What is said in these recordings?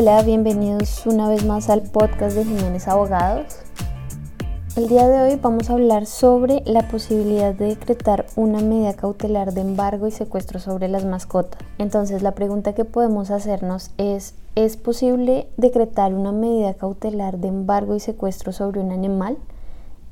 Hola, bienvenidos una vez más al podcast de Jiménez Abogados. El día de hoy vamos a hablar sobre la posibilidad de decretar una medida cautelar de embargo y secuestro sobre las mascotas. Entonces la pregunta que podemos hacernos es, ¿es posible decretar una medida cautelar de embargo y secuestro sobre un animal?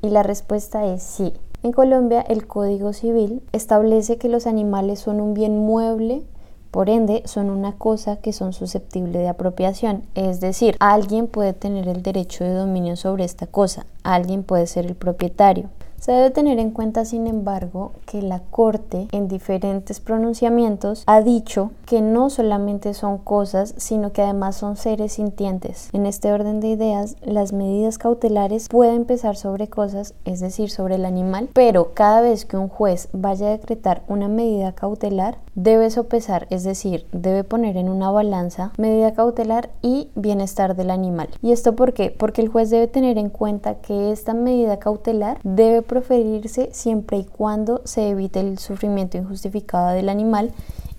Y la respuesta es sí. En Colombia el Código Civil establece que los animales son un bien mueble por ende, son una cosa que son susceptibles de apropiación, es decir, alguien puede tener el derecho de dominio sobre esta cosa, alguien puede ser el propietario. Se debe tener en cuenta, sin embargo, que la Corte en diferentes pronunciamientos ha dicho que no solamente son cosas, sino que además son seres sintientes. En este orden de ideas, las medidas cautelares pueden pesar sobre cosas, es decir, sobre el animal, pero cada vez que un juez vaya a decretar una medida cautelar, debe sopesar, es decir, debe poner en una balanza medida cautelar y bienestar del animal. ¿Y esto por qué? Porque el juez debe tener en cuenta que esta medida cautelar debe proferirse siempre y cuando se evite el sufrimiento injustificado del animal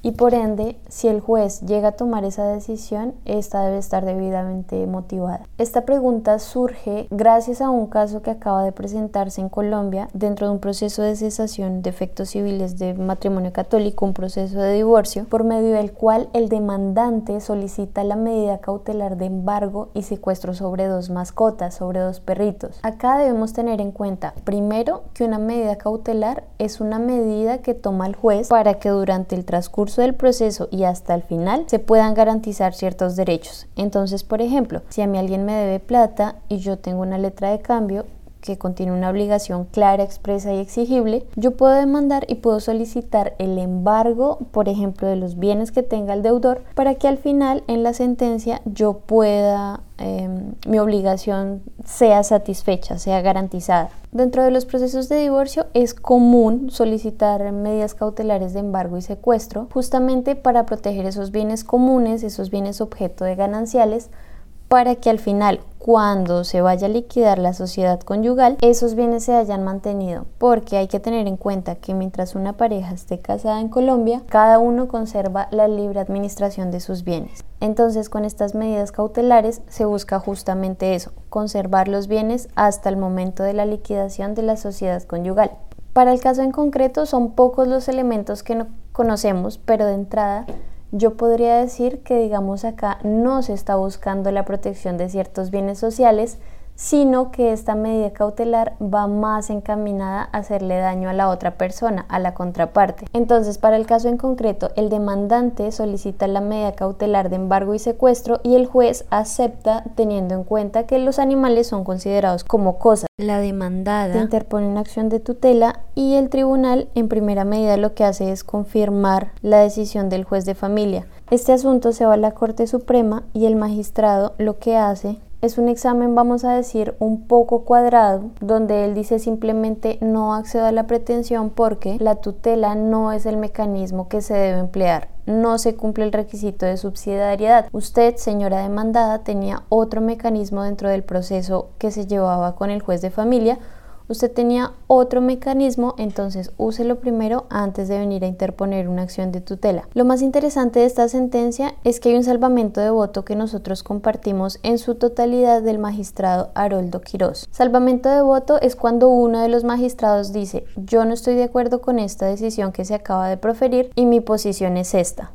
y por ende, si el juez llega a tomar esa decisión, esta debe estar debidamente motivada. Esta pregunta surge gracias a un caso que acaba de presentarse en Colombia dentro de un proceso de cesación de efectos civiles de matrimonio católico, un proceso de divorcio, por medio del cual el demandante solicita la medida cautelar de embargo y secuestro sobre dos mascotas, sobre dos perritos. Acá debemos tener en cuenta, primero, que una medida cautelar es una medida que toma el juez para que durante el transcurso del proceso y hasta el final se puedan garantizar ciertos derechos. Entonces, por ejemplo, si a mí alguien me debe plata y yo tengo una letra de cambio, que contiene una obligación clara, expresa y exigible, yo puedo demandar y puedo solicitar el embargo, por ejemplo, de los bienes que tenga el deudor, para que al final en la sentencia yo pueda, em, mi obligación sea satisfecha, sea garantizada. Dentro de los procesos de divorcio es común solicitar medidas cautelares de embargo y secuestro, justamente para proteger esos bienes comunes, esos bienes objeto de gananciales, para que al final, cuando se vaya a liquidar la sociedad conyugal, esos bienes se hayan mantenido, porque hay que tener en cuenta que mientras una pareja esté casada en Colombia, cada uno conserva la libre administración de sus bienes. Entonces, con estas medidas cautelares se busca justamente eso, conservar los bienes hasta el momento de la liquidación de la sociedad conyugal. Para el caso en concreto, son pocos los elementos que no conocemos, pero de entrada yo podría decir que digamos acá no se está buscando la protección de ciertos bienes sociales, sino que esta medida cautelar va más encaminada a hacerle daño a la otra persona, a la contraparte. Entonces, para el caso en concreto, el demandante solicita la medida cautelar de embargo y secuestro y el juez acepta teniendo en cuenta que los animales son considerados como cosas. La demandada interpone una acción de tutela y el tribunal en primera medida lo que hace es confirmar la decisión del juez de familia. Este asunto se va a la Corte Suprema y el magistrado lo que hace es un examen, vamos a decir, un poco cuadrado, donde él dice simplemente no accedo a la pretensión porque la tutela no es el mecanismo que se debe emplear. No se cumple el requisito de subsidiariedad. Usted, señora demandada, tenía otro mecanismo dentro del proceso que se llevaba con el juez de familia usted tenía otro mecanismo, entonces úselo primero antes de venir a interponer una acción de tutela. Lo más interesante de esta sentencia es que hay un salvamento de voto que nosotros compartimos en su totalidad del magistrado Haroldo Quirós. Salvamento de voto es cuando uno de los magistrados dice yo no estoy de acuerdo con esta decisión que se acaba de proferir y mi posición es esta.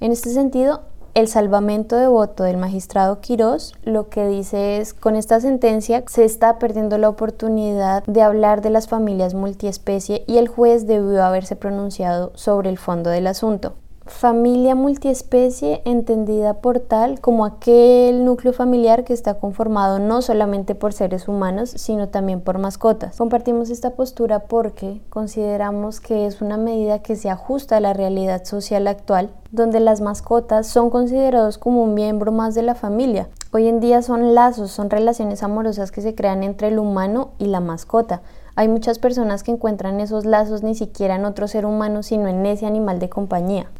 En este sentido, el salvamento de voto del magistrado Quirós lo que dice es, con esta sentencia se está perdiendo la oportunidad de hablar de las familias multiespecie y el juez debió haberse pronunciado sobre el fondo del asunto. Familia multiespecie entendida por tal como aquel núcleo familiar que está conformado no solamente por seres humanos, sino también por mascotas. Compartimos esta postura porque consideramos que es una medida que se ajusta a la realidad social actual, donde las mascotas son considerados como un miembro más de la familia. Hoy en día son lazos, son relaciones amorosas que se crean entre el humano y la mascota. Hay muchas personas que encuentran esos lazos ni siquiera en otro ser humano, sino en ese animal de compañía.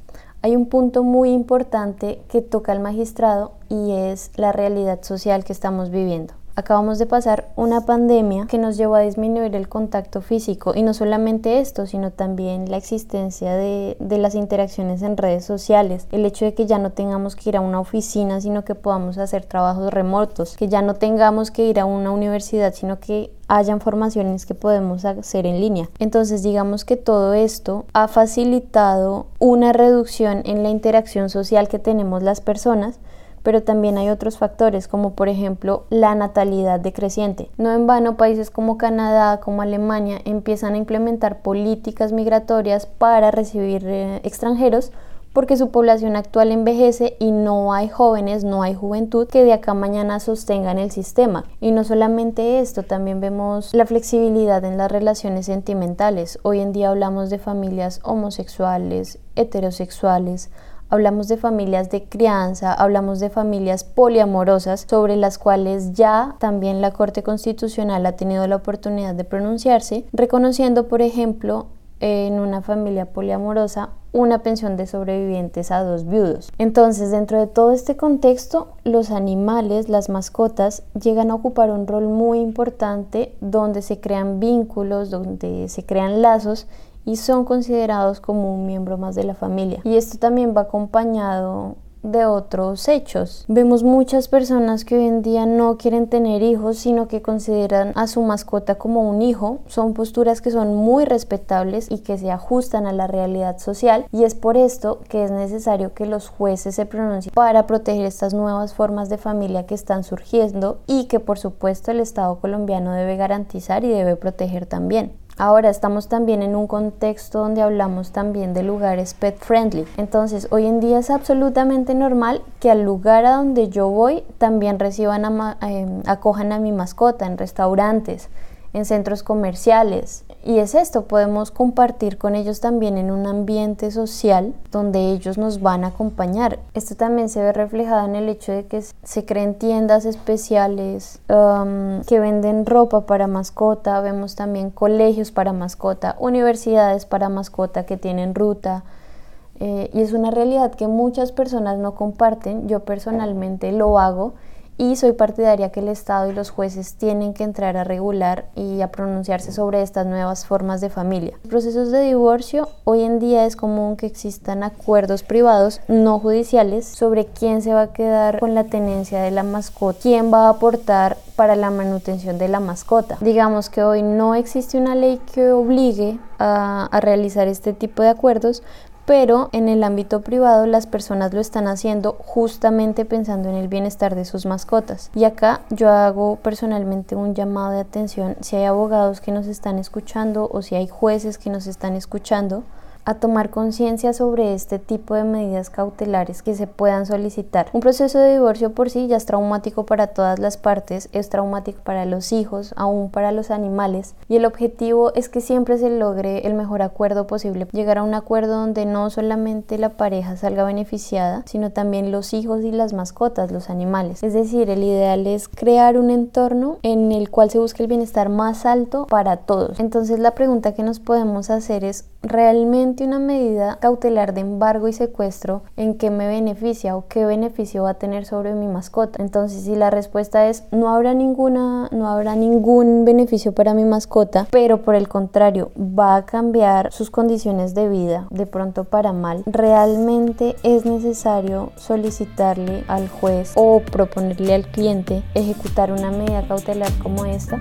Hay un punto muy importante que toca el magistrado y es la realidad social que estamos viviendo. Acabamos de pasar una pandemia que nos llevó a disminuir el contacto físico. Y no solamente esto, sino también la existencia de, las interacciones en redes sociales, el hecho de que ya no tengamos que ir a una oficina, sino que podamos hacer trabajos remotos, que ya no tengamos que ir a una universidad, sino que hayan formaciones que podemos hacer en línea. Entonces digamos que todo esto ha facilitado una reducción en la interacción social que tenemos las personas, pero también hay otros factores como por ejemplo la natalidad decreciente. No en vano países como Canadá, como Alemania empiezan a implementar políticas migratorias para recibir eh, extranjeros porque su población actual envejece y no hay jóvenes, no hay juventud que de acá mañana sostengan el sistema. Y no solamente esto, también vemos la flexibilidad en las relaciones sentimentales. Hoy en día hablamos de familias homosexuales, heterosexuales, hablamos de familias de crianza, hablamos de familias poliamorosas sobre las cuales ya también la Corte Constitucional ha tenido la oportunidad de pronunciarse, reconociendo, por ejemplo, en una familia poliamorosa una pensión de sobrevivientes a dos viudos. Entonces, dentro de todo este contexto, los animales, las mascotas, llegan a ocupar un rol muy importante donde se crean vínculos, donde se crean lazos y son considerados como un miembro más de la familia. Y esto también va acompañado de otros hechos. Vemos muchas personas que hoy en día no quieren tener hijos, sino que consideran a su mascota como un hijo. Son posturas que son muy respetables y que se ajustan a la realidad social y es por esto que es necesario que los jueces se pronuncien para proteger estas nuevas formas de familia que están surgiendo y que por supuesto el Estado colombiano debe garantizar y debe proteger también. Ahora estamos también en un contexto donde hablamos también de lugares pet friendly. Entonces, hoy en día es absolutamente normal que al lugar a donde yo voy también reciban, em, acojan a mi mascota en restaurantes, en centros comerciales. Y es esto, podemos compartir con ellos también en un ambiente social donde ellos nos van a acompañar. Esto también se ve reflejado en el hecho de que se creen tiendas especiales um, que venden ropa para mascota, vemos también colegios para mascota, universidades para mascota que tienen ruta. Eh, y es una realidad que muchas personas no comparten, yo personalmente lo hago y soy partidaria que el Estado y los jueces tienen que entrar a regular y a pronunciarse sobre estas nuevas formas de familia. En procesos de divorcio, hoy en día es común que existan acuerdos privados no judiciales sobre quién se va a quedar con la tenencia de la mascota, quién va a aportar para la manutención de la mascota. Digamos que hoy no existe una ley que obligue a realizar este tipo de acuerdos, pero en el ámbito privado las personas lo están haciendo justamente pensando en el bienestar de sus mascotas. Y acá yo hago personalmente un llamado de atención si hay abogados que nos están escuchando o si hay jueces que nos están escuchando a tomar conciencia sobre este tipo de medidas cautelares que se puedan solicitar. Un proceso de divorcio por sí ya es traumático para todas las partes, es traumático para los hijos, aún para los animales, y el objetivo es que siempre se logre el mejor acuerdo posible, llegar a un acuerdo donde no solamente la pareja salga beneficiada, sino también los hijos y las mascotas, los animales. Es decir, el ideal es crear un entorno en el cual se busque el bienestar más alto para todos. Entonces la pregunta que nos podemos hacer es, ¿realmente una medida cautelar de embargo y secuestro en qué me beneficia o qué beneficio va a tener sobre mi mascota? Entonces, si la respuesta es no habrá ninguna, no habrá ningún beneficio para mi mascota, pero por el contrario, va a cambiar sus condiciones de vida de pronto para mal, realmente es necesario solicitarle al juez o proponerle al cliente ejecutar una medida cautelar como esta.